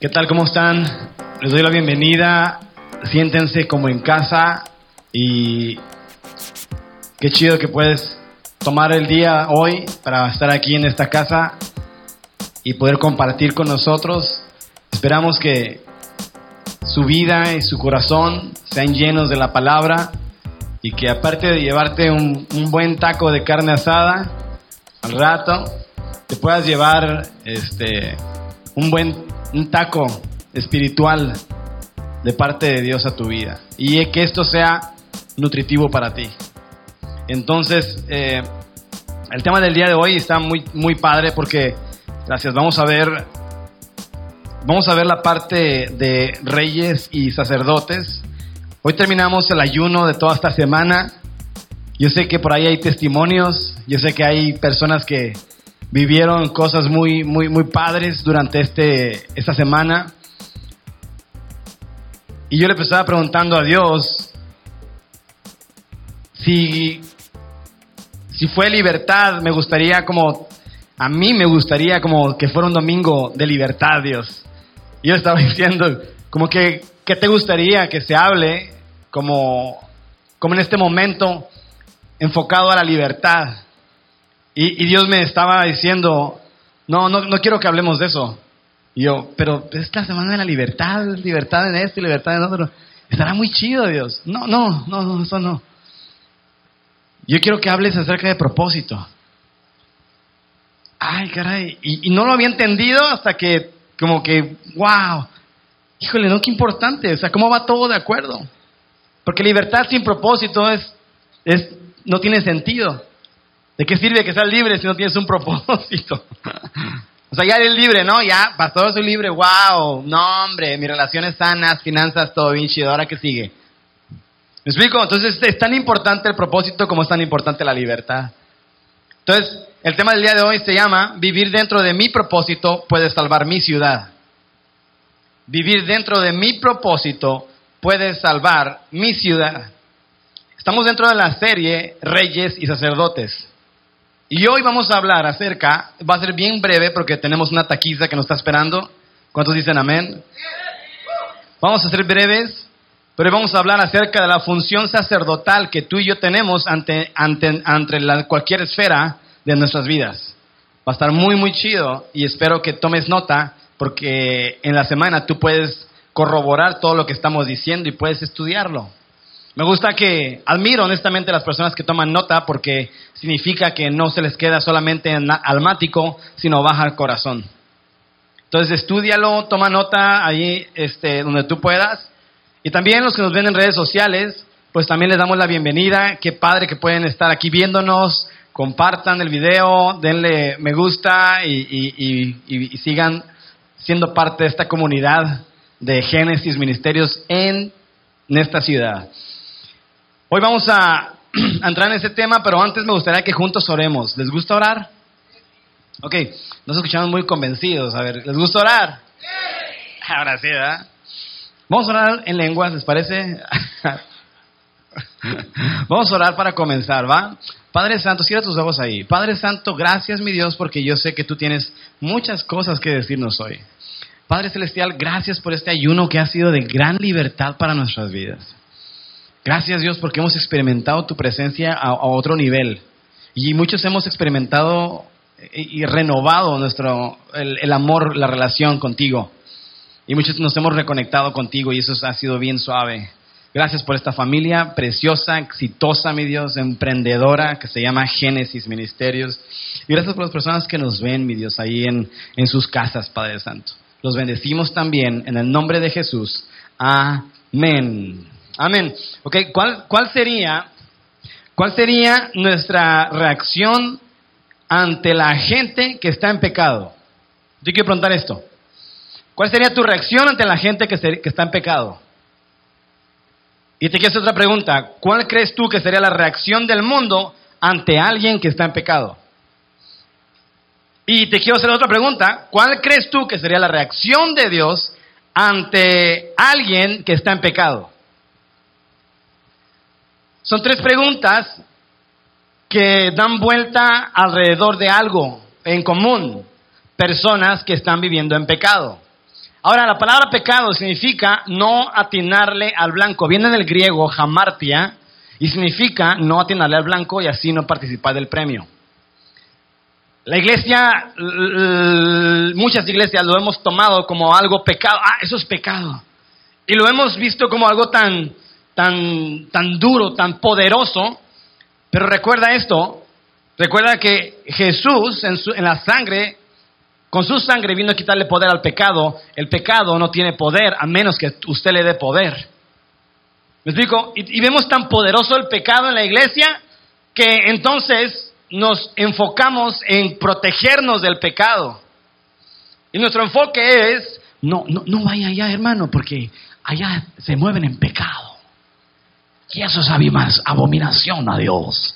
¿Qué tal? ¿Cómo están? Les doy la bienvenida. Siéntense como en casa y qué chido que puedes tomar el día hoy para estar aquí en esta casa y poder compartir con nosotros. Esperamos que su vida y su corazón sean llenos de la palabra y que aparte de llevarte un, buen taco de carne asada al rato, te puedas llevar este un buen un taco espiritual de parte de Dios a tu vida y que esto sea nutritivo para ti. Entonces, eh, el tema del día de hoy está muy, muy padre porque, gracias, vamos a ver, vamos a ver la parte de reyes y sacerdotes. Hoy terminamos el ayuno de toda esta semana. Yo sé que por ahí hay testimonios, yo sé que hay personas que vivieron cosas muy, muy, muy padres durante este, esta semana. Y yo le estaba preguntando a Dios si, si fue libertad, me gustaría como, a mí me gustaría como que fuera un domingo de libertad, Dios. Y yo estaba diciendo, como que, ¿qué te gustaría que se hable como, como en este momento enfocado a la libertad? Y, Dios me estaba diciendo, no, no, no quiero que hablemos de eso. Y yo, pero es la semana de la libertad, libertad en esto y libertad en otro. Estará muy chido, Dios. No, no, no, no, eso no. Yo quiero que hables acerca de propósito. Ay, caray. Y, y no lo había entendido hasta que, como que, wow. Híjole, no, qué importante. O sea, ¿cómo va todo de acuerdo? Porque libertad sin propósito es, es, no tiene sentido. ¿De qué sirve que seas libre si no tienes un propósito? o sea, ya eres libre, ¿no? Ya, pastor, soy libre, wow, no, hombre, mis relaciones sanas, finanzas, todo bien chido, ¿ahora qué sigue? ¿Me explico? Entonces es tan importante el propósito como es tan importante la libertad. Entonces, el tema del día de hoy se llama Vivir dentro de mi propósito puede salvar mi ciudad. Vivir dentro de mi propósito puede salvar mi ciudad. Estamos dentro de la serie Reyes y Sacerdotes. Y hoy vamos a hablar acerca, va a ser bien breve porque tenemos una taquiza que nos está esperando. ¿Cuántos dicen amén? Vamos a ser breves, pero vamos a hablar acerca de la función sacerdotal que tú y yo tenemos ante, ante, ante la, cualquier esfera de nuestras vidas. Va a estar muy, muy chido y espero que tomes nota porque en la semana tú puedes corroborar todo lo que estamos diciendo y puedes estudiarlo. Me gusta que admiro honestamente a las personas que toman nota porque significa que no se les queda solamente almático, sino baja al corazón. Entonces, estudialo, toma nota ahí este, donde tú puedas. Y también los que nos ven en redes sociales, pues también les damos la bienvenida. Qué padre que pueden estar aquí viéndonos. Compartan el video, denle me gusta y, sigan siendo parte de esta comunidad de Génesis Ministerios en, en esta ciudad. Hoy vamos a, a, entrar en ese tema, pero antes me gustaría que juntos oremos. ¿Les gusta orar? Ok, nos escuchamos muy convencidos. A ver, ¿les gusta orar? Ahora sí, ¿verdad? Vamos a orar en lenguas, ¿les parece? Vamos a orar para comenzar, ¿va? Padre Santo, cierra tus ojos ahí. Padre Santo, gracias mi Dios porque yo sé que tú tienes muchas cosas que decirnos hoy. Padre Celestial, gracias por este ayuno que ha sido de gran libertad para nuestras vidas. Gracias Dios porque hemos experimentado tu presencia a, otro nivel. Y muchos hemos experimentado y, renovado nuestro, el, el, amor, la relación contigo. Y muchos nos hemos reconectado contigo y eso ha sido bien suave. Gracias por esta familia preciosa, exitosa, mi Dios, emprendedora, que se llama Génesis Ministerios. Y gracias por las personas que nos ven, mi Dios, ahí en, en sus casas, Padre Santo. Los bendecimos también en el nombre de Jesús. Amén. Amén. Ok, ¿cuál, cuál, sería, ¿cuál sería nuestra reacción ante la gente que está en pecado? Yo quiero preguntar esto. ¿Cuál sería tu reacción ante la gente que, se, que está en pecado? Y te quiero hacer otra pregunta. ¿Cuál crees tú que sería la reacción del mundo ante alguien que está en pecado? Y te quiero hacer otra pregunta. ¿Cuál crees tú que sería la reacción de Dios ante alguien que está en pecado? Son tres preguntas que dan vuelta alrededor de algo en común. Personas que están viviendo en pecado. Ahora, la palabra pecado significa no atinarle al blanco. Viene del griego jamartia y significa no atinarle al blanco y así no participar del premio. La iglesia, muchas iglesias lo hemos tomado como algo pecado. Ah, eso es pecado. Y lo hemos visto como algo tan, tan, duro, tan poderoso. Pero recuerda esto, recuerda que Jesús en, en la sangre, con su sangre vino a quitarle poder al pecado. El pecado no tiene poder a menos que usted le dé poder. ¿Me explico? Y, y vemos tan poderoso el pecado en la iglesia que entonces nos enfocamos en protegernos del pecado. Y nuestro enfoque es, no, no, no vaya allá, hermano, porque allá se mueven en pecado. Y eso es abominación a Dios.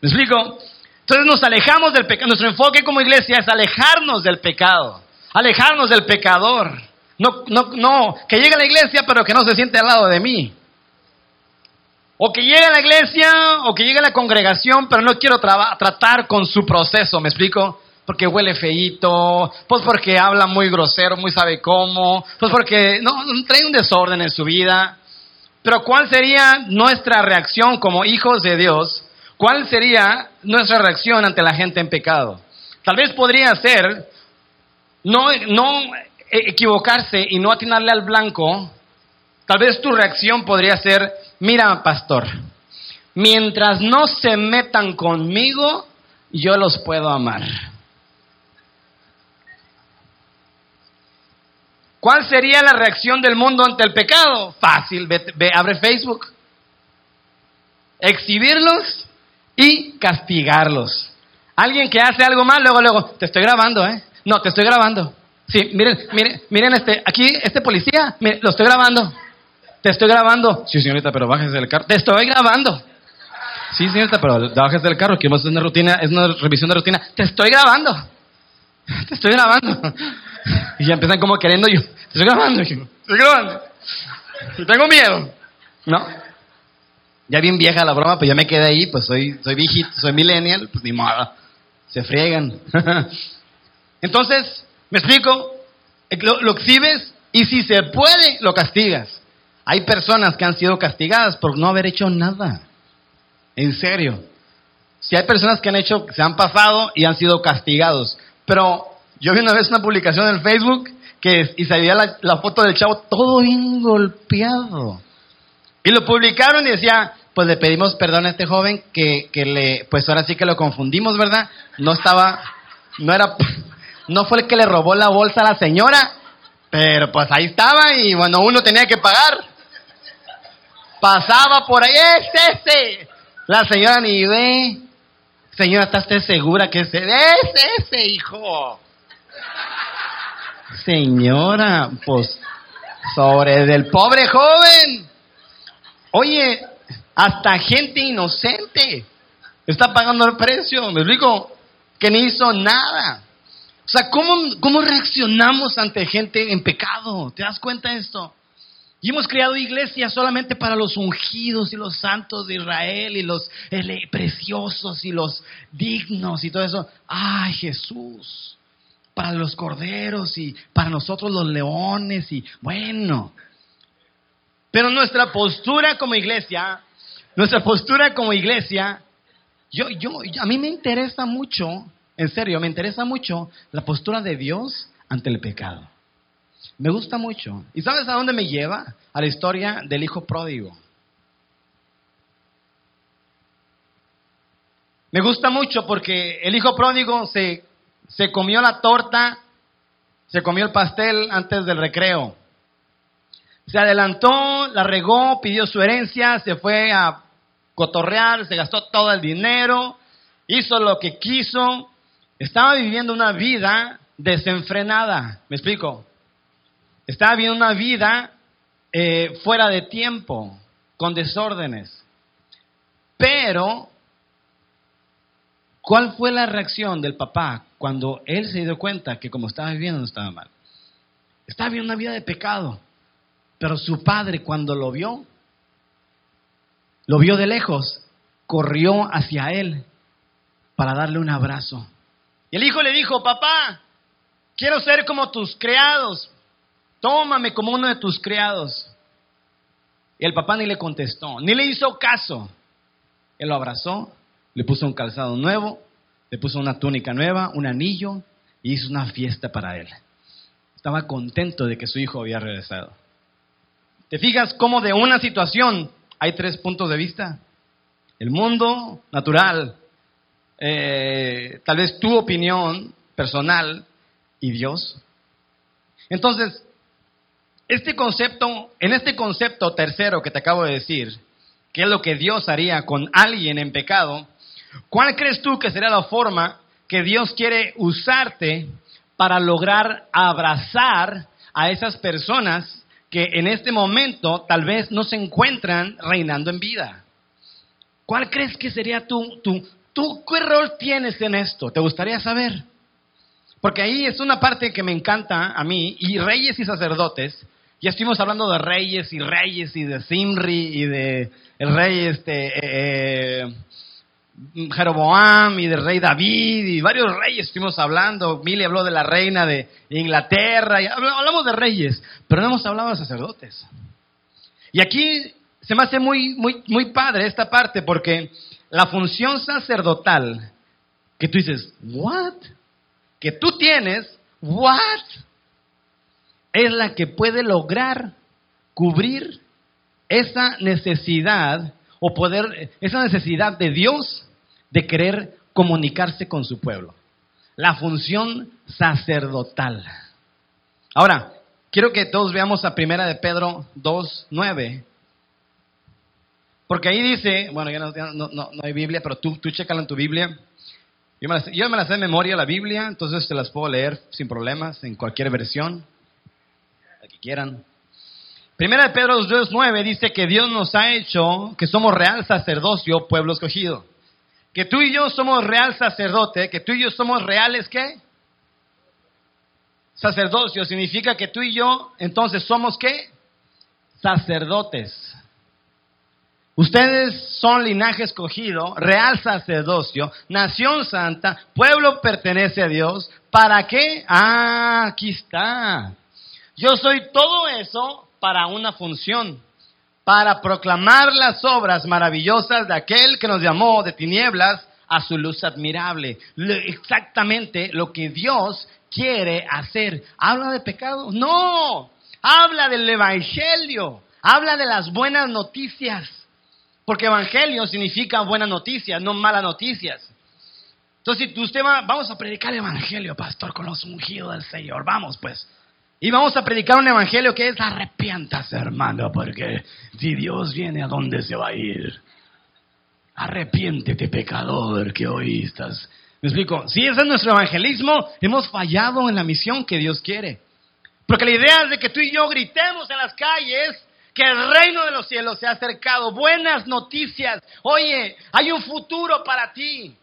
¿Me explico? Entonces nos alejamos del pecado. Nuestro enfoque como iglesia es alejarnos del pecado, alejarnos del pecador. No, no, no, que llegue a la iglesia pero que no se siente al lado de mí. O que llegue a la iglesia o que llegue a la congregación, pero no quiero tratar con su proceso, ¿me explico? Porque huele feíto, pues porque habla muy grosero, muy sabe cómo, pues porque no, trae un desorden en su vida. Pero ¿cuál sería nuestra reacción como hijos de Dios? ¿Cuál sería nuestra reacción ante la gente en pecado? Tal vez podría ser no, no equivocarse y no atinarle al blanco. Tal vez tu reacción podría ser, mira, pastor, mientras no se metan conmigo, yo los puedo amar. ¿Cuál sería la reacción del mundo ante el pecado? Fácil, ve, abre Facebook. Exhibirlos y castigarlos. Alguien que hace algo mal, luego, luego, te estoy grabando, ¿eh? No, te estoy grabando. Sí, miren, miren, miren este, aquí, este policía, lo estoy grabando. Te estoy grabando. Sí, señorita, pero bájese del carro. Te estoy grabando. Sí, señorita, pero bájese del carro, que es una rutina, es una revisión de rutina. Te estoy grabando. Te estoy grabando. Y ya empiezan como queriendo yo. Estoy grabando, Te estoy grabando. Y tengo miedo. ¿No? Ya bien vieja la broma, pues ya me quedé ahí, pues soy, soy viejito, soy millennial, pues ni modo. Se friegan. Entonces, me explico, lo, lo exhibes y si se puede, lo castigas. Hay personas que han sido castigadas por no haber hecho nada. En serio. Si hay personas que han hecho, se han pasado y han sido castigados. Pero yo vi una vez una publicación en Facebook que y se veía la, foto del chavo todo bien golpeado. Y lo publicaron y decía, pues le pedimos perdón a este joven que, que le, pues ahora sí que lo confundimos, ¿verdad? No estaba, no era, no fue el que le robó la bolsa a la señora, pero pues ahí estaba y bueno, uno tenía que pagar. Pasaba por ahí, es ese. La señora ni ve. Señora, ¿está usted segura que ese? Es ese, hijo. Señora, pues, sobre del pobre joven. Oye, hasta gente inocente está pagando el precio, ¿me explico? Que ni hizo nada. O sea, ¿cómo, cómo reaccionamos ante gente en pecado? ¿Te das cuenta de esto? Y hemos creado iglesias solamente para los ungidos y los santos de Israel y los preciosos y los dignos y todo eso. Ay, Jesús, para los corderos y para nosotros los leones y bueno. Pero nuestra postura como iglesia, nuestra postura como iglesia, yo, yo, a mí me interesa mucho, en serio, me interesa mucho la postura de Dios ante el pecado. Me gusta mucho. ¿Y sabes a dónde me lleva? A la historia del hijo pródigo. Me gusta mucho porque el hijo pródigo se, se comió la torta, se comió el pastel antes del recreo. Se adelantó, la regó, pidió su herencia, se fue a cotorrear, se gastó todo el dinero, hizo lo que quiso, estaba viviendo una vida desenfrenada. ¿Me explico? Estaba viviendo una vida eh, fuera de tiempo, con desórdenes. Pero, ¿cuál fue la reacción del papá cuando él se dio cuenta que como estaba viviendo no estaba mal? Estaba viviendo una vida de pecado. Pero su padre cuando lo vio, lo vio de lejos, corrió hacia él para darle un abrazo. Y el hijo le dijo, papá, quiero ser como tus criados, tómame como uno de tus criados. Y el papá ni le contestó, ni le hizo caso. Él lo abrazó, le puso un calzado nuevo, le puso una túnica nueva, un anillo, y hizo una fiesta para él. Estaba contento de que su hijo había regresado. ¿Te fijas cómo de una situación hay tres puntos de vista? El mundo natural, eh, tal vez tu opinión personal y Dios. Entonces, este concepto, en este concepto tercero que te acabo de decir, que es lo que Dios haría con alguien en pecado, ¿cuál crees tú que sería la forma que Dios quiere usarte para lograr abrazar a esas personas que en este momento tal vez no se encuentran reinando en vida? ¿Cuál crees que sería tu, tu, tú, qué rol tienes en esto? ¿Te gustaría saber? Porque ahí es una parte que me encanta a mí, y reyes y sacerdotes, ya estuvimos hablando de reyes y reyes y de Simri y de el rey este eh, Jeroboam y del rey David y varios reyes estuvimos hablando. Mili habló de la reina de Inglaterra, y hablamos de reyes, pero no hemos hablado de sacerdotes. Y aquí se me hace muy, muy, muy padre esta parte porque la función sacerdotal que tú dices, ¿what? Que tú tienes, ¿what? es la que puede lograr cubrir esa necesidad o poder, esa necesidad de Dios de querer comunicarse con su pueblo. La función sacerdotal. Ahora, quiero que todos veamos a primera de Pedro 2, 9. Porque ahí dice, bueno, ya no, hay Biblia, pero tú, tú chécalo en tu Biblia. Yo me, la, yo la sé de memoria la Biblia, entonces te las puedo leer sin problemas en cualquier versión que quieran. Primera de Pedro 2.9 dice que Dios nos ha hecho que somos real sacerdocio, pueblo escogido. Que tú y yo somos real sacerdote, que tú y yo somos reales, ¿qué? Sacerdocio significa que tú y yo entonces somos qué? Sacerdotes. Ustedes son linaje escogido, real sacerdocio, nación santa, pueblo pertenece a Dios. ¿Para qué? Ah, aquí está. Yo soy todo eso para una función, para proclamar las obras maravillosas de aquel que nos llamó de tinieblas a su luz admirable. Exactamente lo que Dios quiere hacer. ¿Habla de pecado? No, habla del Evangelio, habla de las buenas noticias. Porque Evangelio significa buenas noticias, no malas noticias. Entonces, si usted va, vamos a predicar el Evangelio, pastor, con los ungidos del Señor. Vamos, pues. Y vamos a predicar un evangelio que es arrepiéntase, hermano, porque si Dios viene, ¿a dónde se va a ir? Arrepiéntete, pecador, que hoy estás. ¿Me explico? Si ese es nuestro evangelismo, hemos fallado en la misión que Dios quiere. Porque la idea es de que tú y yo gritemos en las calles que el reino de los cielos se ha acercado. Buenas noticias. Oye, hay un futuro para ti.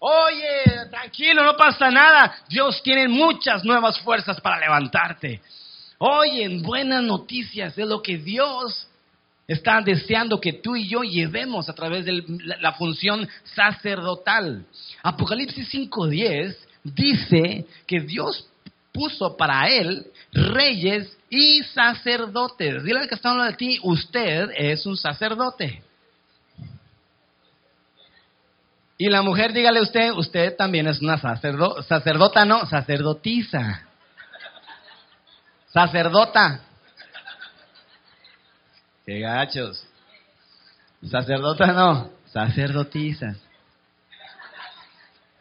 Oye, tranquilo, no pasa nada. Dios tiene muchas nuevas fuerzas para levantarte. Oye, buenas noticias es lo que Dios está deseando que tú y yo llevemos a través de la función sacerdotal. Apocalipsis 5.10 dice que Dios puso para él reyes y sacerdotes. Dile al que está hablando de ti, usted es un sacerdote. Y la mujer, dígale usted, usted también es una sacerdota, no, sacerdotisa. Sacerdota. Qué gachos. Sacerdota no, sacerdotisa.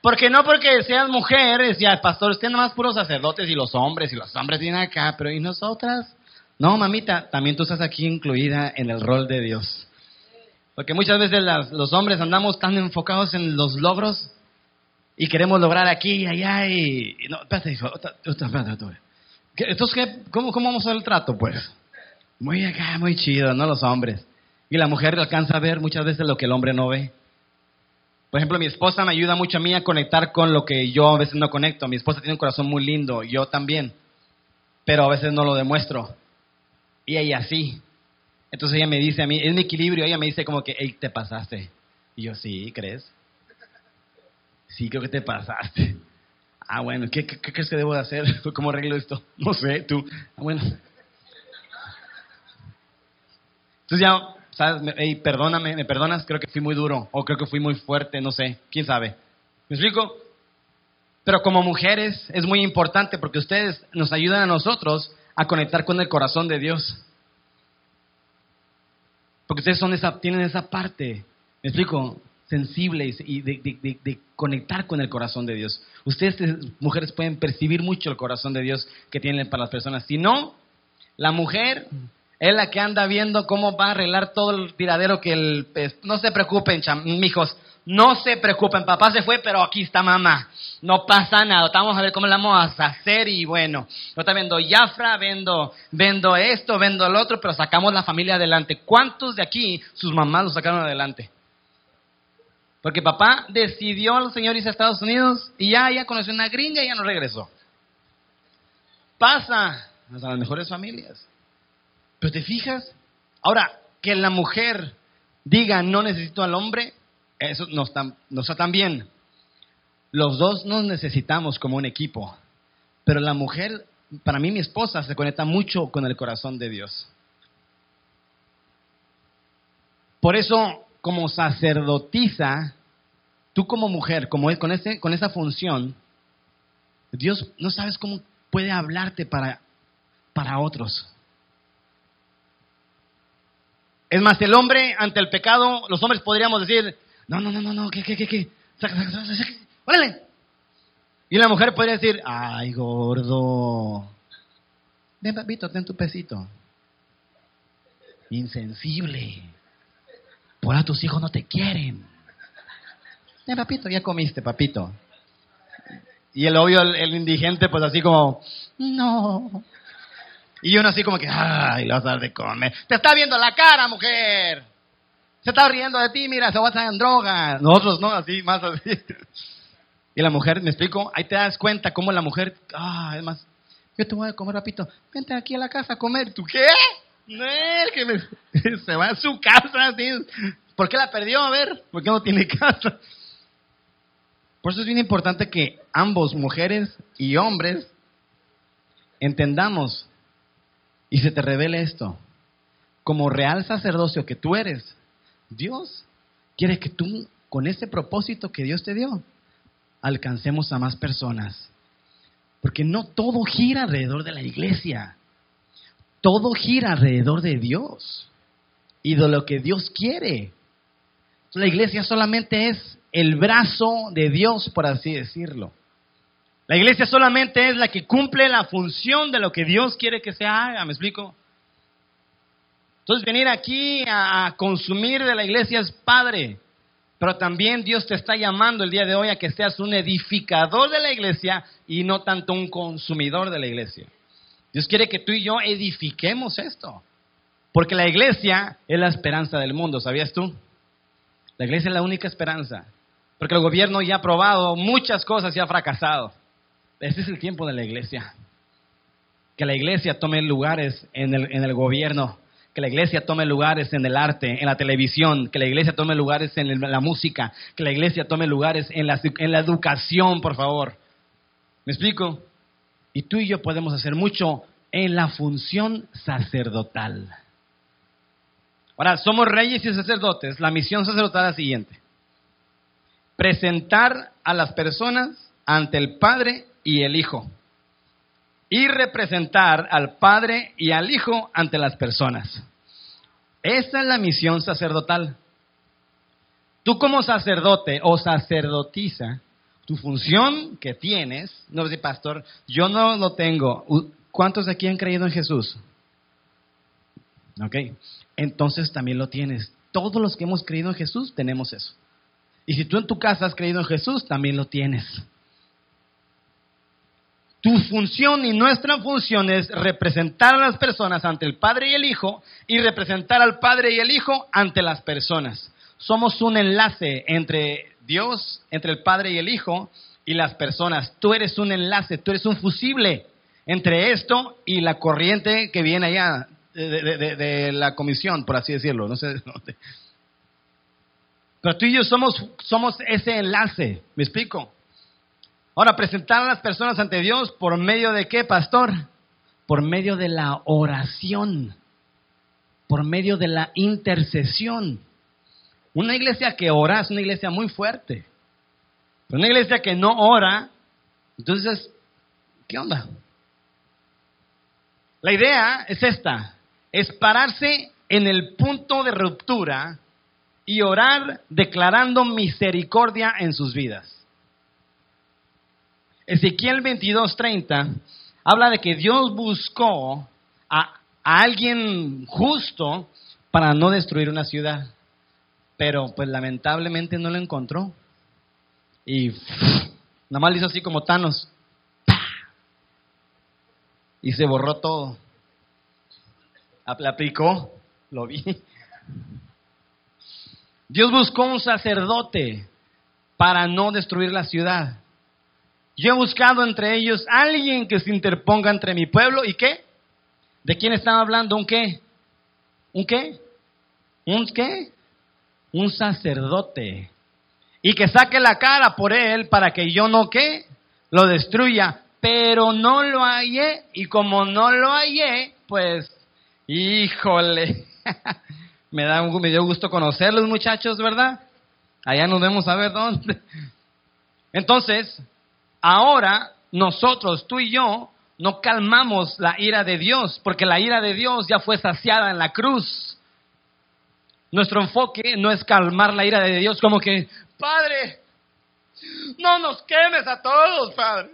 Porque no porque seas mujer, decía, pastor, usted nomás puros sacerdotes y los hombres, y los hombres vienen acá, pero ¿y nosotras? No, mamita, también tú estás aquí incluida en el rol de Dios. Porque muchas veces los hombres andamos tan enfocados en los logros y queremos lograr aquí y allá y... no, espérate, hijo, espérate, Entonces, cómo, ¿cómo vamos a hacer el trato, pues? Muy acá, muy chido, ¿no? Los hombres. Y la mujer alcanza a ver muchas veces lo que el hombre no ve. Por ejemplo, mi esposa me ayuda mucho a mí a conectar con lo que yo a veces no conecto. Mi esposa tiene un corazón muy lindo, yo también. Pero a veces no lo demuestro. Y ella sí. Entonces ella me dice a mí, es mi equilibrio, ella me dice como que, hey, te pasaste. Y yo, sí, ¿crees? Sí, creo que te pasaste. Ah, bueno, ¿qué, qué, qué crees que debo de hacer? ¿Cómo arreglo esto? No sé, tú. Ah, bueno. Entonces ya, ¿sabes? Hey, perdóname, ¿me perdonas? Creo que fui muy duro, o creo que fui muy fuerte, no sé, quién sabe. ¿Me explico? Pero como mujeres es muy importante porque ustedes nos ayudan a nosotros a conectar con el corazón de Dios. Porque ustedes son esa, tienen esa parte, ¿me explico? Sensible y de, conectar con el corazón de Dios. Ustedes, eh, mujeres, pueden percibir mucho el corazón de Dios que tienen para las personas. Si no, la mujer es la que anda viendo cómo va a arreglar todo el tiradero que el... no se preocupen, cham- mijos, no se preocupen. Papá se fue, pero aquí está mamá. No pasa nada. Vamos a ver cómo le vamos a hacer y bueno. Yo también vendo Jafra, vendo, vendo esto, vendo el otro, pero sacamos la familia adelante. ¿Cuántos de aquí sus mamás lo sacaron adelante? Porque papá decidió el señor irse a Estados Unidos y ya, ya conoció una gringa y ya no regresó. Pasa hasta las mejores familias. Pero te fijas, ahora que la mujer diga no necesito al hombre, eso no está, no está tan bien. Los dos nos necesitamos como un equipo. Pero la mujer, para mí mi esposa, se conecta mucho con el corazón de Dios. Por eso, como sacerdotisa, tú como mujer, como con, ese, con esa función, Dios no sabes cómo puede hablarte para, para otros. Es más, el hombre ante el pecado, los hombres podríamos decir, no, no, no, no, no, ¿qué, qué, qué, qué? Saca, saca, saca, saca, órale. Y la mujer podría decir, ay, gordo. Ven, papito, ten tu pesito. Insensible. Por ahora tus hijos no te quieren. Ven, papito, ya comiste, papito. Y el obvio, el, indigente, pues así como, no. Y uno así como que, ay, le vas a dar de comer. Te está viendo la cara, mujer. Se está riendo de ti, mira, se va a estar en droga. Nosotros, ¿no? Así, más así. Y la mujer, ¿me explico? Ahí te das cuenta cómo la mujer, ah, es más, yo te voy a comer rapidito. Vente aquí a la casa a comer. ¿Tú qué? No, es que me- se va a su casa. así. ¿Por qué la perdió? A ver, ¿por qué no tiene casa? Por eso es bien importante que ambos, mujeres y hombres, entendamos y se te revele esto. Como real sacerdocio que tú eres, Dios quiere que tú, con ese propósito que Dios te dio, alcancemos a más personas. Porque no todo gira alrededor de la iglesia. Todo gira alrededor de Dios y de lo que Dios quiere. La iglesia solamente es el brazo de Dios, por así decirlo. La iglesia solamente es la que cumple la función de lo que Dios quiere que se haga, ¿me explico? Entonces venir aquí a, consumir de la iglesia es padre, pero también Dios te está llamando el día de hoy a que seas un edificador de la iglesia y no tanto un consumidor de la iglesia. Dios quiere que tú y yo edifiquemos esto, porque la iglesia es la esperanza del mundo, ¿sabías tú? La iglesia es la única esperanza, porque el gobierno ya ha probado muchas cosas y ha fracasado. Este es el tiempo de la iglesia. Que la iglesia tome lugares en el, en el gobierno, que la iglesia tome lugares en el arte, en la televisión, que la iglesia tome lugares en la música, que la iglesia tome lugares en la educación, por favor. ¿Me explico? Y tú y yo podemos hacer mucho en la función sacerdotal. Ahora, somos reyes y sacerdotes. La misión sacerdotal es la siguiente. Presentar a las personas ante el Padre y el Hijo. Y representar al Padre y al Hijo ante las personas. Esa es la misión sacerdotal. Tú como sacerdote o sacerdotisa, tu función que tienes, no sé, pastor, yo no lo tengo. ¿Cuántos de aquí han creído en Jesús? Ok, entonces también lo tienes. Todos los que hemos creído en Jesús tenemos eso. Y si tú en tu casa has creído en Jesús, también lo tienes. Tu función y nuestra función es representar a las personas ante el Padre y el Hijo y representar al Padre y el Hijo ante las personas. Somos un enlace entre Dios, entre el Padre y el Hijo y las personas. Tú eres un enlace, tú eres un fusible entre esto y la corriente que viene allá de, la comisión, por así decirlo. No sé. Pero tú y yo somos, somos ese enlace, ¿me explico? Ahora, presentar a las personas ante Dios por medio de qué, pastor? Por medio de la oración. por medio de la intercesión. Una iglesia que ora es una iglesia muy fuerte. Pero una iglesia que no ora, entonces, ¿qué onda? La idea es esta, es pararse en el punto de ruptura y orar declarando misericordia en sus vidas. Ezequiel 22:30 habla de que Dios buscó a, alguien justo para no destruir una ciudad, pero pues lamentablemente no lo encontró. Y nada más le hizo así como Thanos. Y se borró todo. Aplicó, lo vi. Dios buscó un sacerdote para no destruir la ciudad. Yo he buscado entre ellos alguien que se interponga entre mi pueblo y qué? ¿De quién estaba hablando? ¿Un qué? ¿Un qué? ¿Un qué? Un sacerdote. Y que saque la cara por él para que yo no qué? Lo destruya. Pero no lo hallé. Y como no lo hallé, pues, híjole. me, da, me dio gusto conocerlos muchachos, ¿verdad? Allá nos vemos a ver dónde. Entonces, ahora nosotros, tú y yo, no calmamos la ira de Dios, porque la ira de Dios ya fue saciada en la cruz. Nuestro enfoque no es calmar la ira de Dios como que, Padre, no nos quemes a todos, Padre.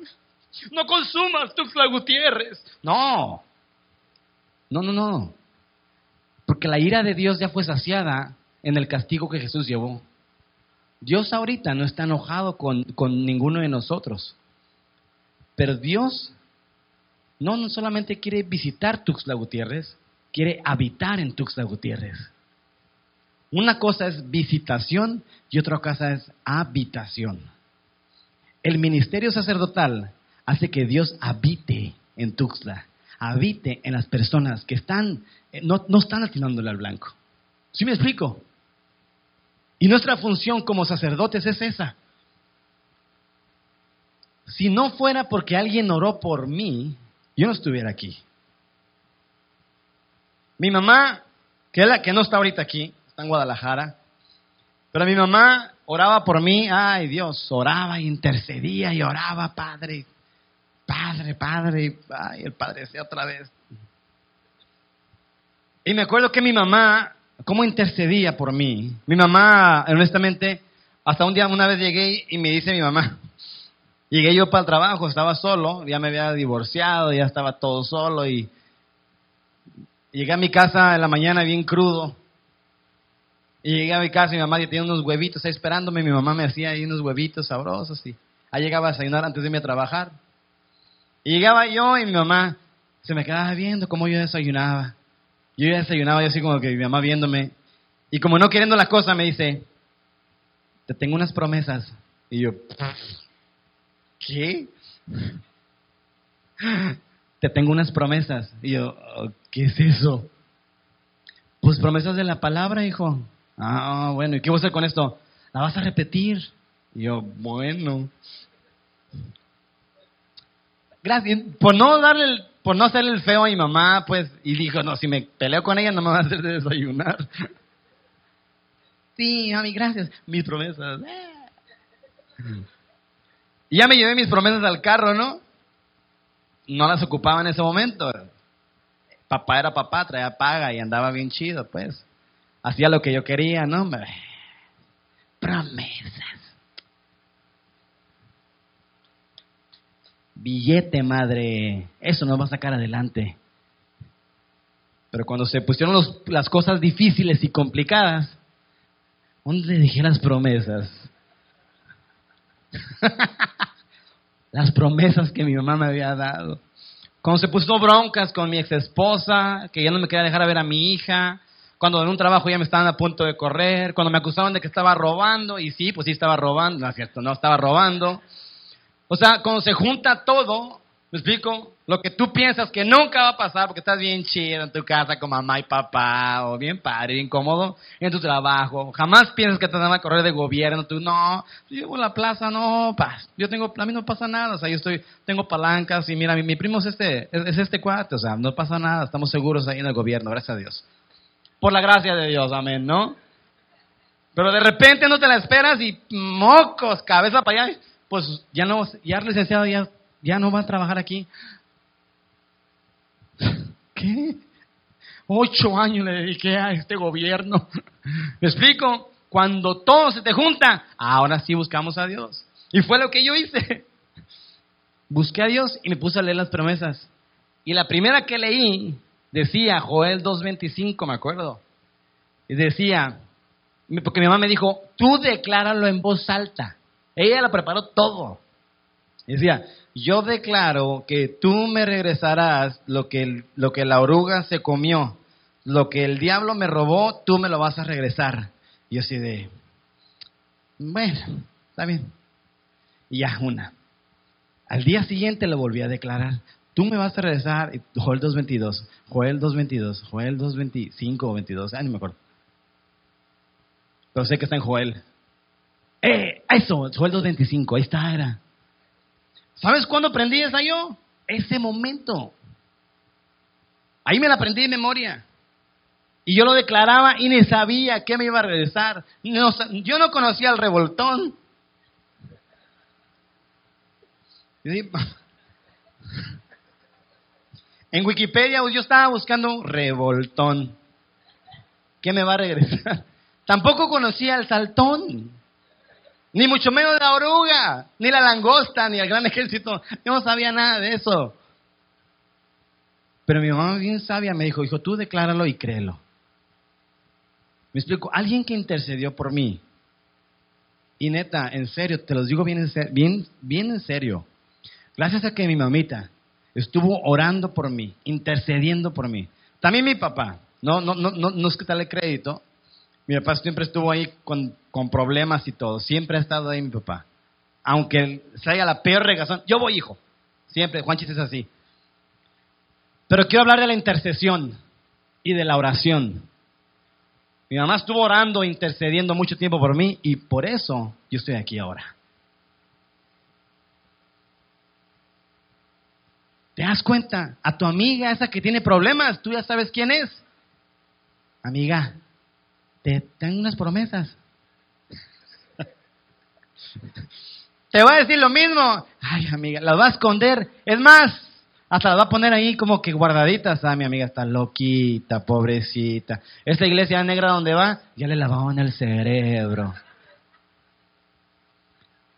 No consumas Tuxtla Gutiérrez. No, no, no, no. Porque la ira de Dios ya fue saciada en el castigo que Jesús llevó. Dios ahorita no está enojado con, con ninguno de nosotros. Pero Dios no, solamente quiere visitar Tuxtla Gutiérrez, quiere habitar en Tuxtla Gutiérrez. Una cosa es visitación y otra cosa es habitación. El ministerio sacerdotal hace que Dios habite en Tuxtla, habite en las personas que están, eh, no, no están atinándole al blanco. ¿Sí me explico? Y nuestra función como sacerdotes es esa, si no fuera porque alguien oró por mí, yo no estuviera aquí. Mi mamá, que es la que no está ahorita aquí, está en Guadalajara, pero mi mamá oraba por mí, ay Dios, oraba, intercedía y oraba, Padre, Padre, Padre, ay, el Padre sea otra vez. Y me acuerdo que mi mamá, cómo intercedía por mí. Mi mamá, honestamente, hasta un día, una vez llegué y me dice mi mamá, Llegué yo para el trabajo, estaba solo, ya me había divorciado, ya estaba todo solo y llegué a mi casa en la mañana bien crudo. Y llegué a mi casa y mi mamá ya tenía unos huevitos ahí esperándome, mi mamá me hacía ahí unos huevitos sabrosos y ahí llegaba a desayunar antes de irme a trabajar. Y llegaba yo y mi mamá se me quedaba viendo cómo yo desayunaba. Yo ya desayunaba y así como que mi mamá viéndome. Y como no queriendo la cosa me dice, te tengo unas promesas. Y yo, ¿qué? Te tengo unas promesas. Y yo, oh, ¿qué es eso? Pues promesas de la palabra, hijo. Ah, bueno, ¿y qué voy a hacer con esto? La vas a repetir. Y yo, bueno. Gracias. Por no darle el, por no hacerle el feo a mi mamá, pues, y dijo, no, si me peleo con ella no me va a hacer desayunar. Sí, mami, gracias. Mis promesas. Ya me llevé mis promesas al carro, ¿no? No las ocupaba en ese momento. Papá era papá, traía paga y andaba bien chido, pues. Hacía lo que yo quería, ¿no? Promesas. Billete, madre. Eso nos va a sacar adelante. Pero cuando se pusieron las cosas difíciles y complicadas, ¿dónde dejé las promesas? Las promesas que mi mamá me había dado. Cuando se puso broncas con mi ex esposa, que ya no me quería dejar ver a mi hija. Cuando en un trabajo ya me estaban a punto de correr. Cuando me acusaban de que estaba robando. Y sí, pues sí estaba robando. No es cierto, no estaba robando. O sea, cuando se junta todo, ¿me explico? Lo que tú piensas que nunca va a pasar porque estás bien chido en tu casa con mamá y papá, o bien padre, bien cómodo en tu trabajo. Jamás piensas que te van a correr de gobierno. Tú, no, yo llevo la plaza, no, paz. Yo tengo, a mí no pasa nada. O sea, yo estoy, tengo palancas y mira, mi, primo es este, es, este cuate. O sea, no pasa nada. Estamos seguros ahí en el gobierno, gracias a Dios. por la gracia de Dios, amén, ¿no? Pero de repente no te la esperas y mocos, cabeza para allá, pues ya no, ya licenciado ya, ya no va a trabajar aquí. ¿Qué? Ocho años le dediqué a este gobierno. ¿Me explico? Cuando todo se te junta, ahora sí buscamos a Dios. Y fue lo que yo hice. Busqué a Dios y me puse a leer las promesas. Y la primera que leí decía, Joel 2.25, me acuerdo. Y decía, porque mi mamá me dijo, tú decláralo en voz alta. Ella lo preparó todo. Decía, yo declaro que tú me regresarás lo que, lo que la oruga se comió, lo que el diablo me robó, tú me lo vas a regresar. Y yo así de, bueno, está bien. Y ya una. Al día siguiente lo volví a declarar. Tú me vas a regresar, Joel 2.22, Joel 2.22, Joel 2.25 o 22, ah, no me acuerdo. Pero sé que está en Joel. ¡Eh! Eso, Joel 2.25, ahí está, era. ¿Sabes cuándo aprendí esa yo? Ese momento. Ahí me la aprendí de memoria. Y yo lo declaraba y ni sabía que me iba a regresar. yo no conocía el revoltón. En Wikipedia yo estaba buscando revoltón. ¿Qué me va a regresar? Tampoco conocía el saltón. Ni mucho menos la oruga, ni la langosta, ni el gran ejército. Yo no sabía nada de eso. Pero mi mamá bien sabia me dijo, hijo, tú decláralo y créelo. Me explico, alguien que intercedió por mí. Y neta, en serio, te los digo bien en, bien, bien en serio. Gracias a que mi mamita estuvo orando por mí, intercediendo por mí. También mi papá, no, no, no, no, no es que darle crédito, mi papá siempre estuvo ahí con, problemas y todo. Siempre ha estado ahí mi papá. Aunque haya la peor regazón. Yo voy, hijo. Siempre, Juanchis es así. Pero quiero hablar de la intercesión y de la oración. Mi mamá estuvo orando, intercediendo mucho tiempo por mí y por eso yo estoy aquí ahora. ¿Te das cuenta? A tu amiga, esa que tiene problemas, tú ya sabes quién es. Amiga, te dan unas promesas. te voy a decir lo mismo. Ay, amiga, las va a esconder. Es más, hasta las va a poner ahí como que guardaditas. Ah, mi amiga está loquita, pobrecita. Esta iglesia negra donde va, ya le lavaban el cerebro.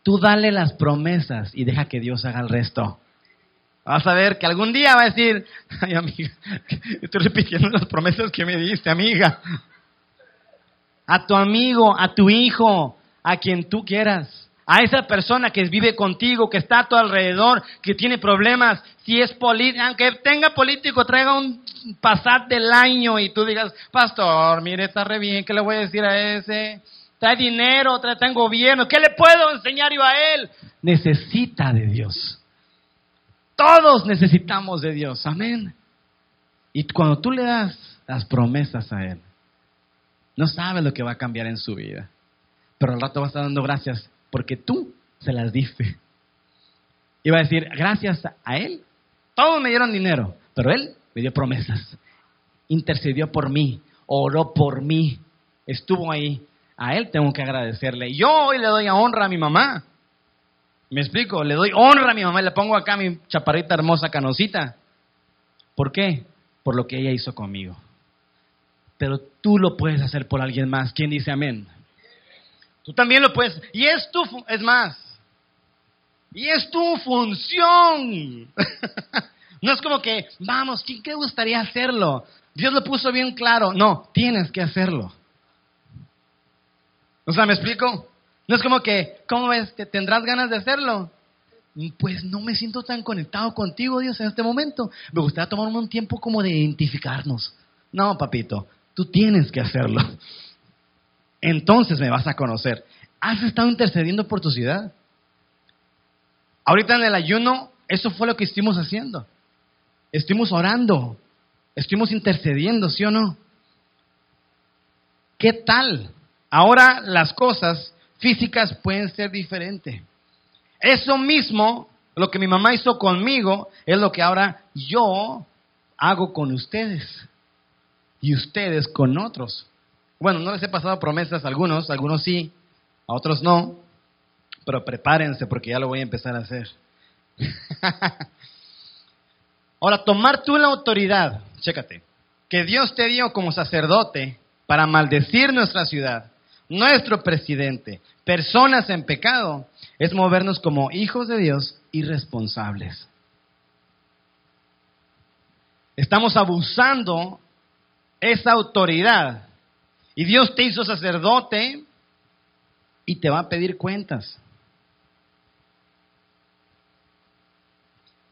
Tú dale las promesas y deja que Dios haga el resto. Vas a ver que algún día va a decir, ay amiga, estoy repitiendo las promesas que me diste, amiga a tu amigo, a tu hijo, a quien tú quieras, a esa persona que vive contigo, que está a tu alrededor, que tiene problemas, si es político, aunque tenga político, traiga un pasat del año y tú digas, pastor, mire, está re bien, ¿qué le voy a decir a ese? Trae dinero, trae, gobierno, ¿qué le puedo enseñar yo a él? Necesita de Dios. Todos necesitamos de Dios, amén. Y cuando tú le das las promesas a Él, no sabe lo que va a cambiar en su vida. Pero al rato va a estar dando gracias porque tú se las diste. Y va a decir, gracias a él, todos me dieron dinero, pero él me dio promesas. Intercedió por mí, oró por mí, estuvo ahí. A él tengo que agradecerle. Yo hoy le doy honra a mi mamá. ¿Me explico? Le doy honra a mi mamá le pongo acá mi chaparrita hermosa canosita. ¿Por qué? Por lo que ella hizo conmigo pero tú lo puedes hacer por alguien más. ¿Quién dice amén? Tú también lo puedes. Y es tu, es más, y es tu función. no es como que, vamos, ¿quién te gustaría hacerlo? Dios lo puso bien claro. No, tienes que hacerlo. O sea, ¿me explico? No es como que, ¿cómo ves? ¿Te tendrás ganas de hacerlo? Pues no me siento tan conectado contigo, Dios, en este momento. Me gustaría tomar un tiempo como de identificarnos. No, papito, Tú tienes que hacerlo. Entonces me vas a conocer. ¿Has estado intercediendo por tu ciudad? Ahorita en el ayuno, eso fue lo que estuvimos haciendo. Estuvimos orando, estuvimos intercediendo, ¿sí o no? ¿Qué tal? Ahora las cosas físicas pueden ser diferentes. Eso mismo, lo que mi mamá hizo conmigo, es lo que ahora yo hago con ustedes. Y ustedes con otros. Bueno, no les he pasado promesas a algunos, a algunos sí, a otros no, pero prepárense porque ya lo voy a empezar a hacer. Ahora, tomar tú la autoridad, chécate, que Dios te dio como sacerdote para maldecir nuestra ciudad, nuestro presidente, personas en pecado, es movernos como hijos de Dios irresponsables. Estamos abusando esa autoridad. Y Dios te hizo sacerdote y te va a pedir cuentas.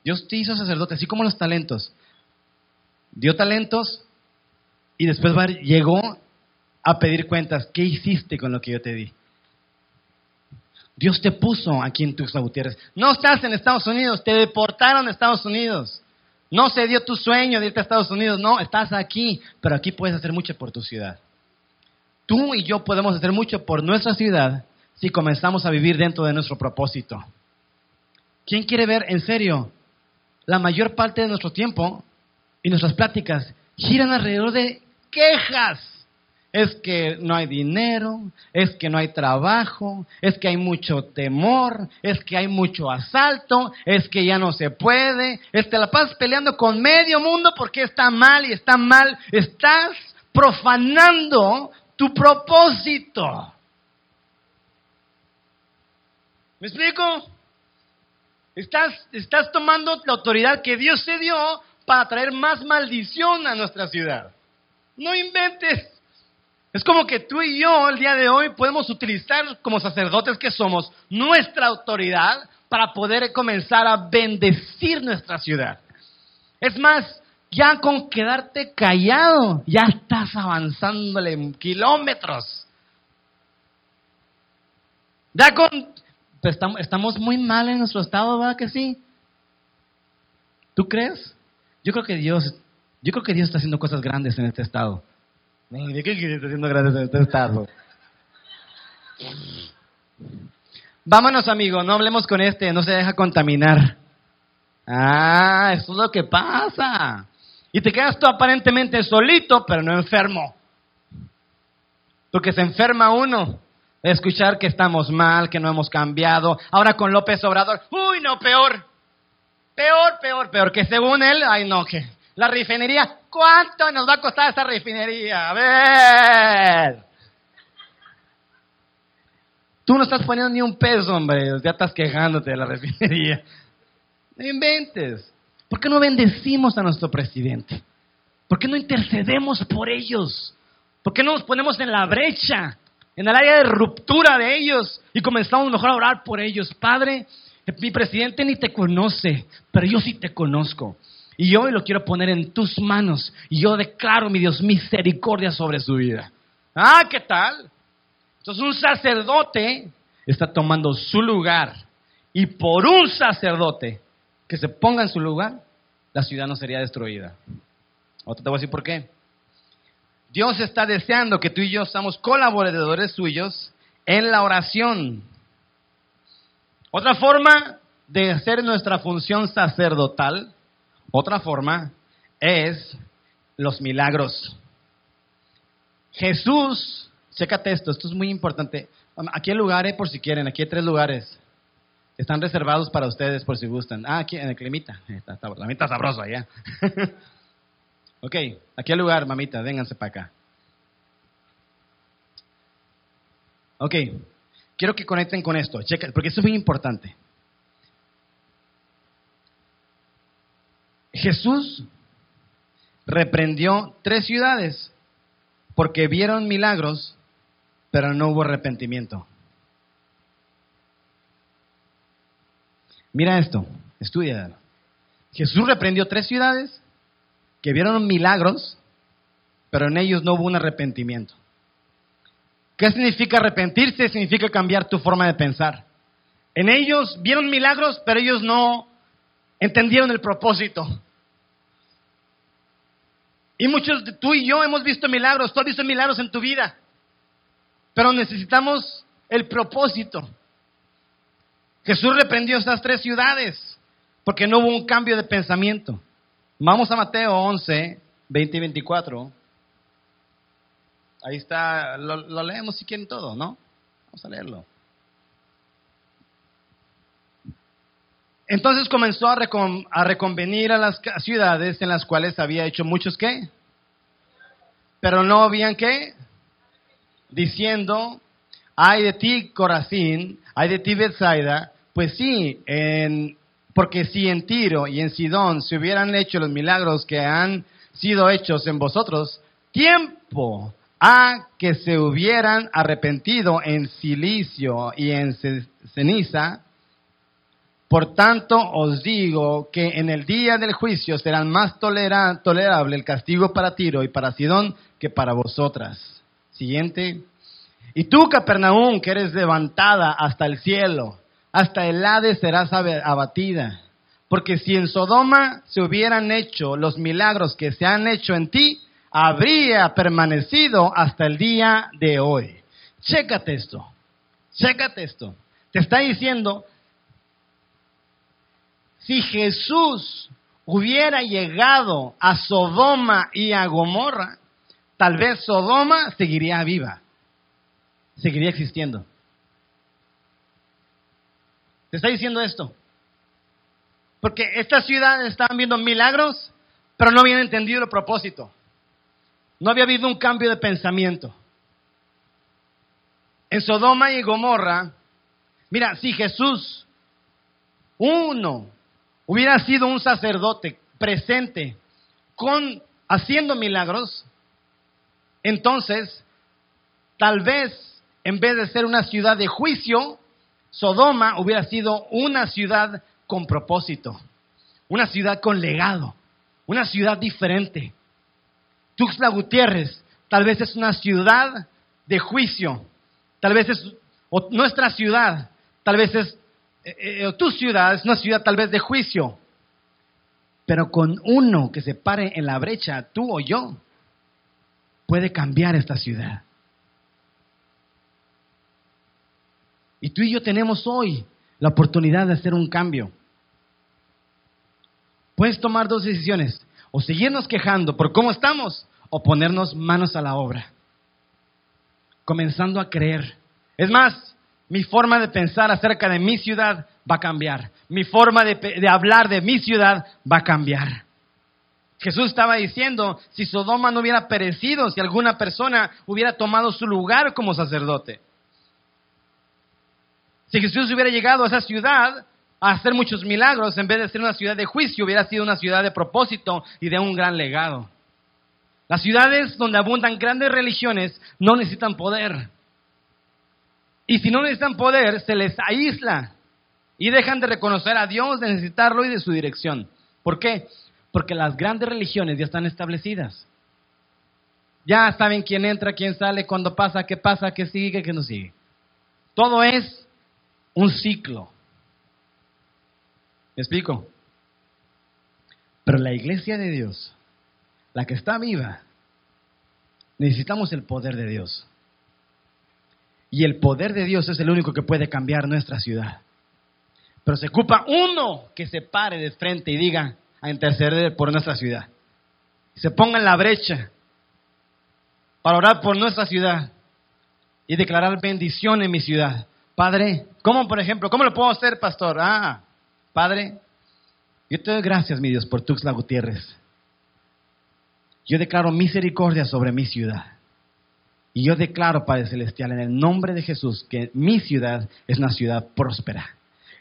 Dios te hizo sacerdote, así como los talentos. Dio talentos y después llegó a pedir cuentas. ¿Qué hiciste con lo que yo te di? Dios te puso aquí en Tuxtla Gutiérrez. No estás en Estados Unidos, te deportaron a Estados Unidos. No se dio tu sueño de irte a Estados Unidos, no, estás aquí, pero aquí puedes hacer mucho por tu ciudad. Tú y yo podemos hacer mucho por nuestra ciudad si comenzamos a vivir dentro de nuestro propósito. ¿Quién quiere ver en serio? La mayor parte de nuestro tiempo y nuestras pláticas giran alrededor de quejas es que no hay dinero, es que no hay trabajo, es que hay mucho temor, es que hay mucho asalto, es que ya no se puede, es que la pasas peleando con medio mundo porque está mal y está mal, estás profanando tu propósito. ¿Me explico? Estás, estás tomando la autoridad que Dios te dio para traer más maldición a nuestra ciudad. No inventes. Es como que tú y yo el día de hoy podemos utilizar como sacerdotes que somos nuestra autoridad para poder comenzar a bendecir nuestra ciudad. Es más, ya con quedarte callado, ya estás avanzándole kilómetros. Ya con... Pues estamos, muy mal en nuestro estado, ¿verdad que sí? ¿Tú crees? Yo creo que Dios, yo creo que Dios está haciendo cosas grandes en este estado. ¿De qué está haciendo gracias en este estado? Vámonos, amigo, no hablemos con este, no se deja contaminar. Ah, eso es lo que pasa. Y te quedas tú aparentemente solito, pero no enfermo. Porque se enferma uno de escuchar que estamos mal, que no hemos cambiado. Ahora con López Obrador, uy, no, peor. Peor, peor, peor. Que según él, ay, no, que la refinería, ¿cuánto nos va a costar esta refinería? A ver. Tú no estás poniendo ni un peso, hombre. Ya estás quejándote de la refinería. No inventes. ¿Por qué no bendecimos a nuestro presidente? ¿Por qué no intercedemos por ellos? ¿Por qué no nos ponemos en la brecha, en el área de ruptura de ellos y comenzamos mejor a orar por ellos? Padre, mi presidente ni te conoce, pero yo sí te conozco. Y hoy lo quiero poner en tus manos. Y yo declaro, mi Dios, misericordia sobre su vida. Ah, ¿qué tal? Entonces un sacerdote está tomando su lugar. Y por un sacerdote que se ponga en su lugar, la ciudad no sería destruida. Otra te voy a decir por qué. Dios está deseando que tú y yo seamos colaboradores suyos en la oración. Otra forma de hacer nuestra función sacerdotal otra forma es los milagros. Jesús, chécate esto, esto es muy importante. Aquí hay lugares por si quieren, aquí hay tres lugares. Están reservados para ustedes por si gustan. Ah, aquí en el climita. Está, está, la mamita sabrosa allá. ok, aquí hay lugar, mamita, vénganse para acá. Ok, quiero que conecten con esto, porque esto es muy importante. Jesús reprendió tres ciudades porque vieron milagros, pero no hubo arrepentimiento. Mira esto, estudia. Jesús reprendió tres ciudades que vieron milagros, pero en ellos no hubo un arrepentimiento. ¿Qué significa arrepentirse? Significa cambiar tu forma de pensar. En ellos vieron milagros, pero ellos no entendieron el propósito. Y muchos, tú y yo hemos visto milagros, tú has visto milagros en tu vida, pero necesitamos el propósito. Jesús reprendió estas tres ciudades porque no hubo un cambio de pensamiento. Vamos a Mateo 11, 20 y 24. Ahí está, lo, lo leemos si quieren todo, ¿no? Vamos a leerlo. Entonces comenzó a, recon- a reconvenir a las ciudades en las cuales había hecho muchos qué. Pero no habían qué. Diciendo, ay de ti Corazín, ay de ti Bethsaida, pues sí, en, porque si en Tiro y en Sidón se hubieran hecho los milagros que han sido hechos en vosotros, tiempo a que se hubieran arrepentido en silicio y en ce- ceniza, por tanto os digo que en el día del juicio será más tolera- tolerable el castigo para Tiro y para Sidón que para vosotras. Siguiente. Y tú, Capernaum, que eres levantada hasta el cielo, hasta el Hades serás abatida. Porque si en Sodoma se hubieran hecho los milagros que se han hecho en ti, habría permanecido hasta el día de hoy. Chécate esto. Chécate esto. Te está diciendo, si Jesús hubiera llegado a Sodoma y a Gomorra, tal vez Sodoma seguiría viva, seguiría existiendo. Te está diciendo esto. Porque estas ciudades estaban viendo milagros, pero no habían entendido el propósito. No había habido un cambio de pensamiento. En Sodoma y Gomorra, mira, si Jesús, uno, hubiera sido un sacerdote presente con haciendo milagros, entonces tal vez en vez de ser una ciudad de juicio, Sodoma hubiera sido una ciudad con propósito, una ciudad con legado, una ciudad diferente. Tuxtla Gutiérrez tal vez es una ciudad de juicio, tal vez es nuestra ciudad, tal vez es eh, eh, tu ciudad es una ciudad tal vez de juicio, pero con uno que se pare en la brecha, tú o yo, puede cambiar esta ciudad. Y tú y yo tenemos hoy la oportunidad de hacer un cambio. Puedes tomar dos decisiones, o seguirnos quejando por cómo estamos, o ponernos manos a la obra, comenzando a creer. Es más, mi forma de pensar acerca de mi ciudad va a cambiar, mi forma de, hablar de mi ciudad va a cambiar. Jesús estaba diciendo, si Sodoma no hubiera perecido, si alguna persona hubiera tomado su lugar como sacerdote. Si Jesús hubiera llegado a esa ciudad a hacer muchos milagros, en vez de ser una ciudad de juicio, hubiera sido una ciudad de propósito y de un gran legado. Las ciudades donde abundan grandes religiones no necesitan poder. Y si no necesitan poder, se les aísla y dejan de reconocer a Dios, de necesitarlo y de su dirección. ¿Por qué? Porque las grandes religiones ya están establecidas. Ya saben quién entra, quién sale, cuándo pasa, qué pasa, qué sigue, qué no sigue. Todo es un ciclo. ¿Me explico? Pero la iglesia de Dios, la que está viva, necesitamos el poder de Dios. Y el poder de Dios es el único que puede cambiar nuestra ciudad. Pero se ocupa uno que se pare de frente y diga a interceder por nuestra ciudad. Se ponga en la brecha para orar por nuestra ciudad y declarar bendición en mi ciudad. Padre, ¿cómo por ejemplo? ¿Cómo lo puedo hacer, pastor? Ah, Padre, yo te doy gracias, mi Dios, por Tuxtla Gutiérrez. Yo declaro misericordia sobre mi ciudad. Y yo declaro, Padre Celestial, en el nombre de Jesús, que mi ciudad es una ciudad próspera,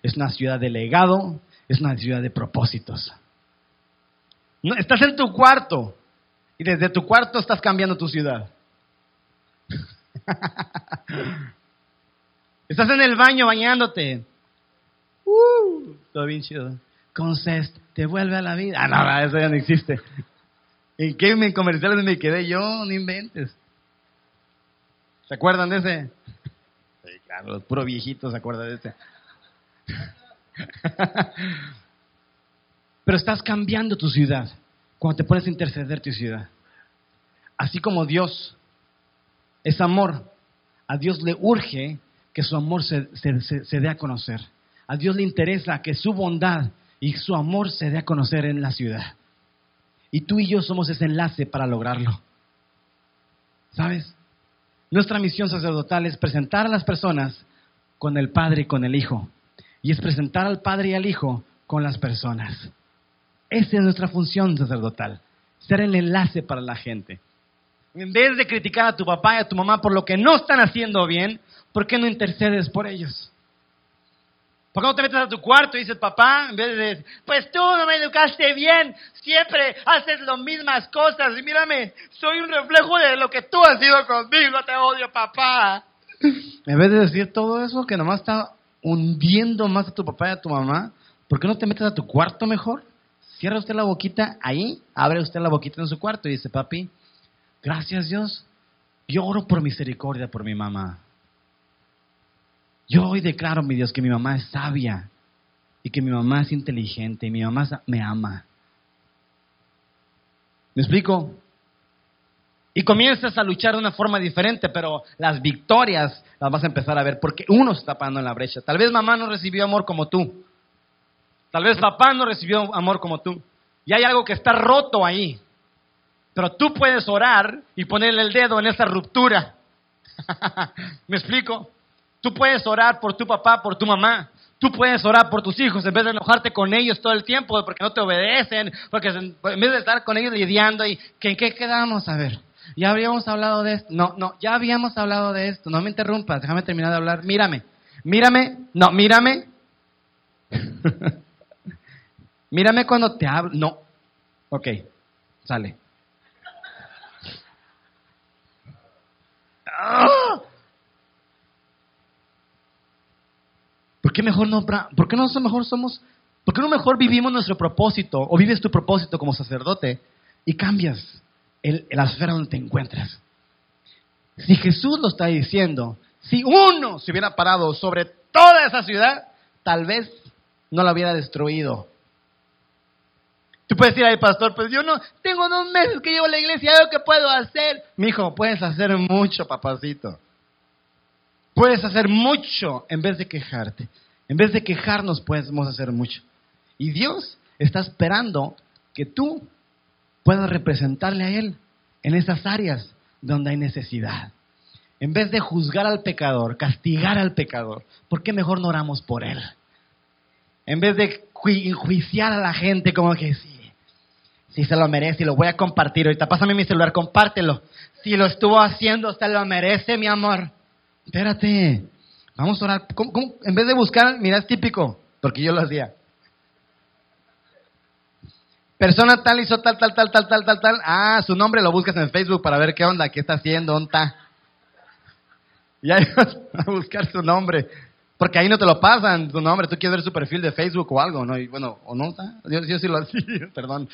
es una ciudad de legado, es una ciudad de propósitos. No, estás en tu cuarto y desde tu cuarto estás cambiando tu ciudad. estás en el baño bañándote. Uh, todo bien chido. Con Cest, te vuelve a la vida. Ah, no, eso ya no existe. ¿En qué me- comerciales me quedé yo? No inventes. ¿Se acuerdan de ese? Sí, claro, los puros viejitos se acuerdan de ese. Pero estás cambiando tu ciudad cuando te pones a interceder tu ciudad. Así como Dios es amor, a Dios le urge que su amor se, se- se- se dé a conocer. A Dios le interesa que su bondad y su amor se dé a conocer en la ciudad. Y tú y yo somos ese enlace para lograrlo. ¿Sabes? Nuestra misión sacerdotal es presentar a las personas con el Padre y con el Hijo. Y es presentar al Padre y al Hijo con las personas. Esa es nuestra función sacerdotal, ser el enlace para la gente. En vez de criticar a tu papá y a tu mamá por lo que no están haciendo bien, ¿por qué no intercedes por ellos? ¿Por qué no te metes a tu cuarto y dices, papá, en vez de decir, pues tú no me educaste bien, siempre haces las mismas cosas y mírame, soy un reflejo de lo que tú has sido conmigo, te odio, papá. En vez de decir todo eso que nomás está hundiendo más a tu papá y a tu mamá, ¿por qué no te metes a tu cuarto mejor? Cierra usted la boquita ahí, abre usted la boquita en su cuarto y dice, papi, gracias Dios, yo oro por misericordia por mi mamá. Yo hoy declaro, mi Dios, que mi mamá es sabia y que mi mamá es inteligente y mi mamá me ama. ¿Me explico? Y comienzas a luchar de una forma diferente, pero las victorias las vas a empezar a ver porque uno se está parando en la brecha. Tal vez mamá no recibió amor como tú. Tal vez papá no recibió amor como tú. Y hay algo que está roto ahí. Pero tú puedes orar y ponerle el dedo en esa ruptura. ¿Me explico? Tú puedes orar por tu papá, por tu mamá. Tú puedes orar por tus hijos en vez de enojarte con ellos todo el tiempo porque no te obedecen, porque en vez de estar con ellos lidiando y ¿en qué quedamos? A ver, ya habíamos hablado de esto. No, no, ya habíamos hablado de esto. No me interrumpas, déjame terminar de hablar. Mírame, mírame, no, mírame. mírame cuando te hablo. No, ok, sale. ¡Ah! ¿Por qué mejor no, por qué no mejor somos, por qué no mejor vivimos nuestro propósito o vives tu propósito como sacerdote y cambias el, la esfera donde te encuentras? Si Jesús lo está diciendo, si uno se hubiera parado sobre toda esa ciudad, tal vez no la hubiera destruido. Tú puedes decir, ay pastor, pues yo no, tengo dos meses que llevo a la iglesia, ¿qué puedo hacer? Mi hijo, puedes hacer mucho, papacito. Puedes hacer mucho en vez de quejarte. En vez de quejarnos, podemos hacer mucho. Y Dios está esperando que tú puedas representarle a Él en esas áreas donde hay necesidad. En vez de juzgar al pecador, castigar al pecador, ¿por qué mejor no oramos por Él? En vez de enjuiciar a la gente como que sí, sí se lo merece y lo voy a compartir. Ahorita pásame mi celular, compártelo. Si lo estuvo haciendo, se lo merece, mi amor. Espérate, vamos a orar. En vez de buscar, mira, es típico, porque yo lo hacía. Persona tal hizo tal, tal, tal, tal, tal, tal, tal. Ah, su nombre lo buscas en Facebook para ver qué onda, qué está haciendo, dónde está. Y ahí vas a buscar su nombre. Porque ahí no te lo pasan, su nombre. Tú quieres ver su perfil de Facebook o algo, ¿no? Y bueno, ¿o no está? Yo, yo sí lo hacía, perdón.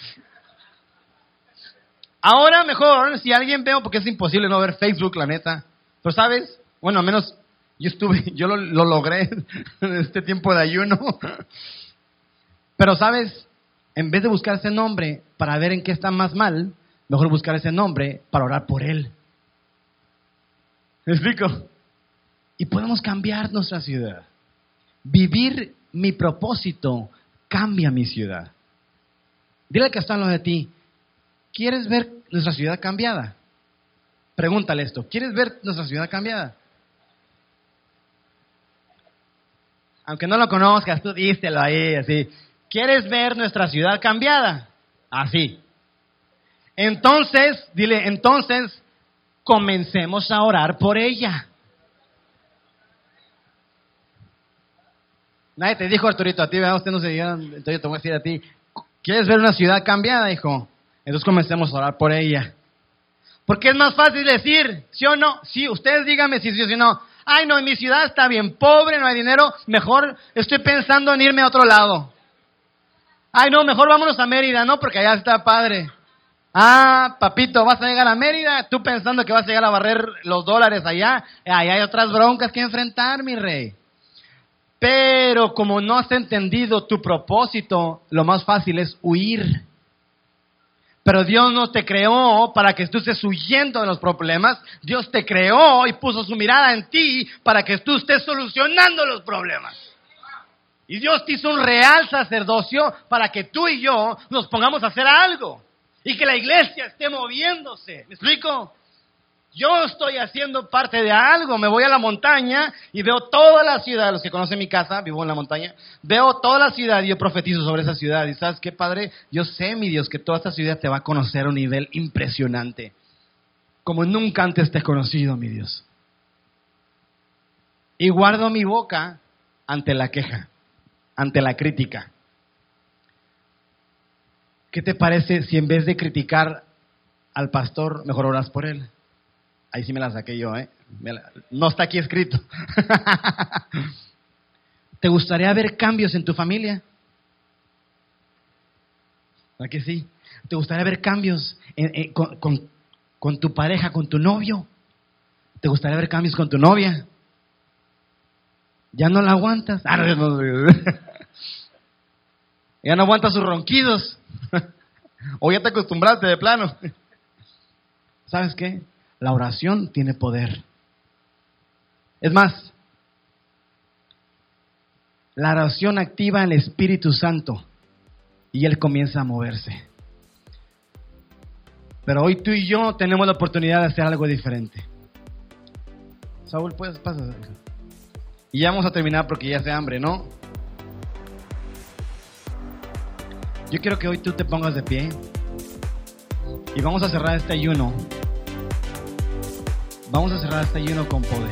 Ahora mejor, si alguien veo, porque es imposible no ver Facebook, la neta. Pero ¿sabes? Bueno, al menos yo estuve, yo lo, logré en este tiempo de ayuno. Pero sabes, en vez de buscar ese nombre para ver en qué está más mal, mejor buscar ese nombre para orar por él. ¿Me explico? Y podemos cambiar nuestra ciudad. Vivir mi propósito cambia mi ciudad. Dile que está lo de ti. ¿Quieres ver nuestra ciudad cambiada? Pregúntale esto. ¿Quieres ver nuestra ciudad cambiada? Aunque no lo conozcas, tú dístelo ahí, así. ¿Quieres ver nuestra ciudad cambiada? Así. Entonces, dile, entonces, comencemos a orar por ella. Nadie te dijo, Arturito, a ti, usted no se dio, entonces yo te voy a decir a ti, ¿quieres ver una ciudad cambiada, hijo? Entonces comencemos a orar por ella. Porque es más fácil decir, sí o no, sí, ustedes díganme si sí o si no ay no, en mi ciudad está bien pobre, no hay dinero, mejor estoy pensando en irme a otro lado. Ay no, mejor vámonos a Mérida, ¿no? Porque allá está padre. Ah, papito, vas a llegar a Mérida, tú pensando que vas a llegar a barrer los dólares allá, ahí hay otras broncas que enfrentar, mi rey. Pero como no has entendido tu propósito, lo más fácil es huir. Pero Dios no te creó para que tú estés huyendo de los problemas. Dios te creó y puso su mirada en ti para que tú estés solucionando los problemas. Y Dios te hizo un real sacerdocio para que tú y yo nos pongamos a hacer algo. Y que la iglesia esté moviéndose. ¿Me explico? Yo estoy haciendo parte de algo. Me voy a la montaña y veo toda la ciudad. Los que conocen mi casa, vivo en la montaña. Veo toda la ciudad y yo profetizo sobre esa ciudad. Y sabes qué, Padre, yo sé, mi Dios, que toda esta ciudad te va a conocer a un nivel impresionante. Como nunca antes te he conocido, mi Dios. Y guardo mi boca ante la queja, ante la crítica. ¿Qué te parece si en vez de criticar al pastor, mejor oras por él? Ahí sí me la saqué yo, ¿eh? No está aquí escrito. ¿Te gustaría ver cambios en tu familia? ¿Verdad que sí? ¿Te gustaría ver cambios con, tu pareja, con tu novio? ¿Te gustaría ver cambios con tu novia? ¿Ya no la aguantas? Ah, ya no aguantas sus ronquidos. o ya te acostumbraste de plano. ¿Sabes qué? La oración tiene poder. Es más, la oración activa el Espíritu Santo y Él comienza a moverse. Pero hoy tú y yo tenemos la oportunidad de hacer algo diferente. Saúl, puedes pasar. Y ya vamos a terminar porque ya hace hambre, ¿no? Yo quiero que hoy tú te pongas de pie y vamos a cerrar este ayuno Vamos a cerrar este ayuno con poder.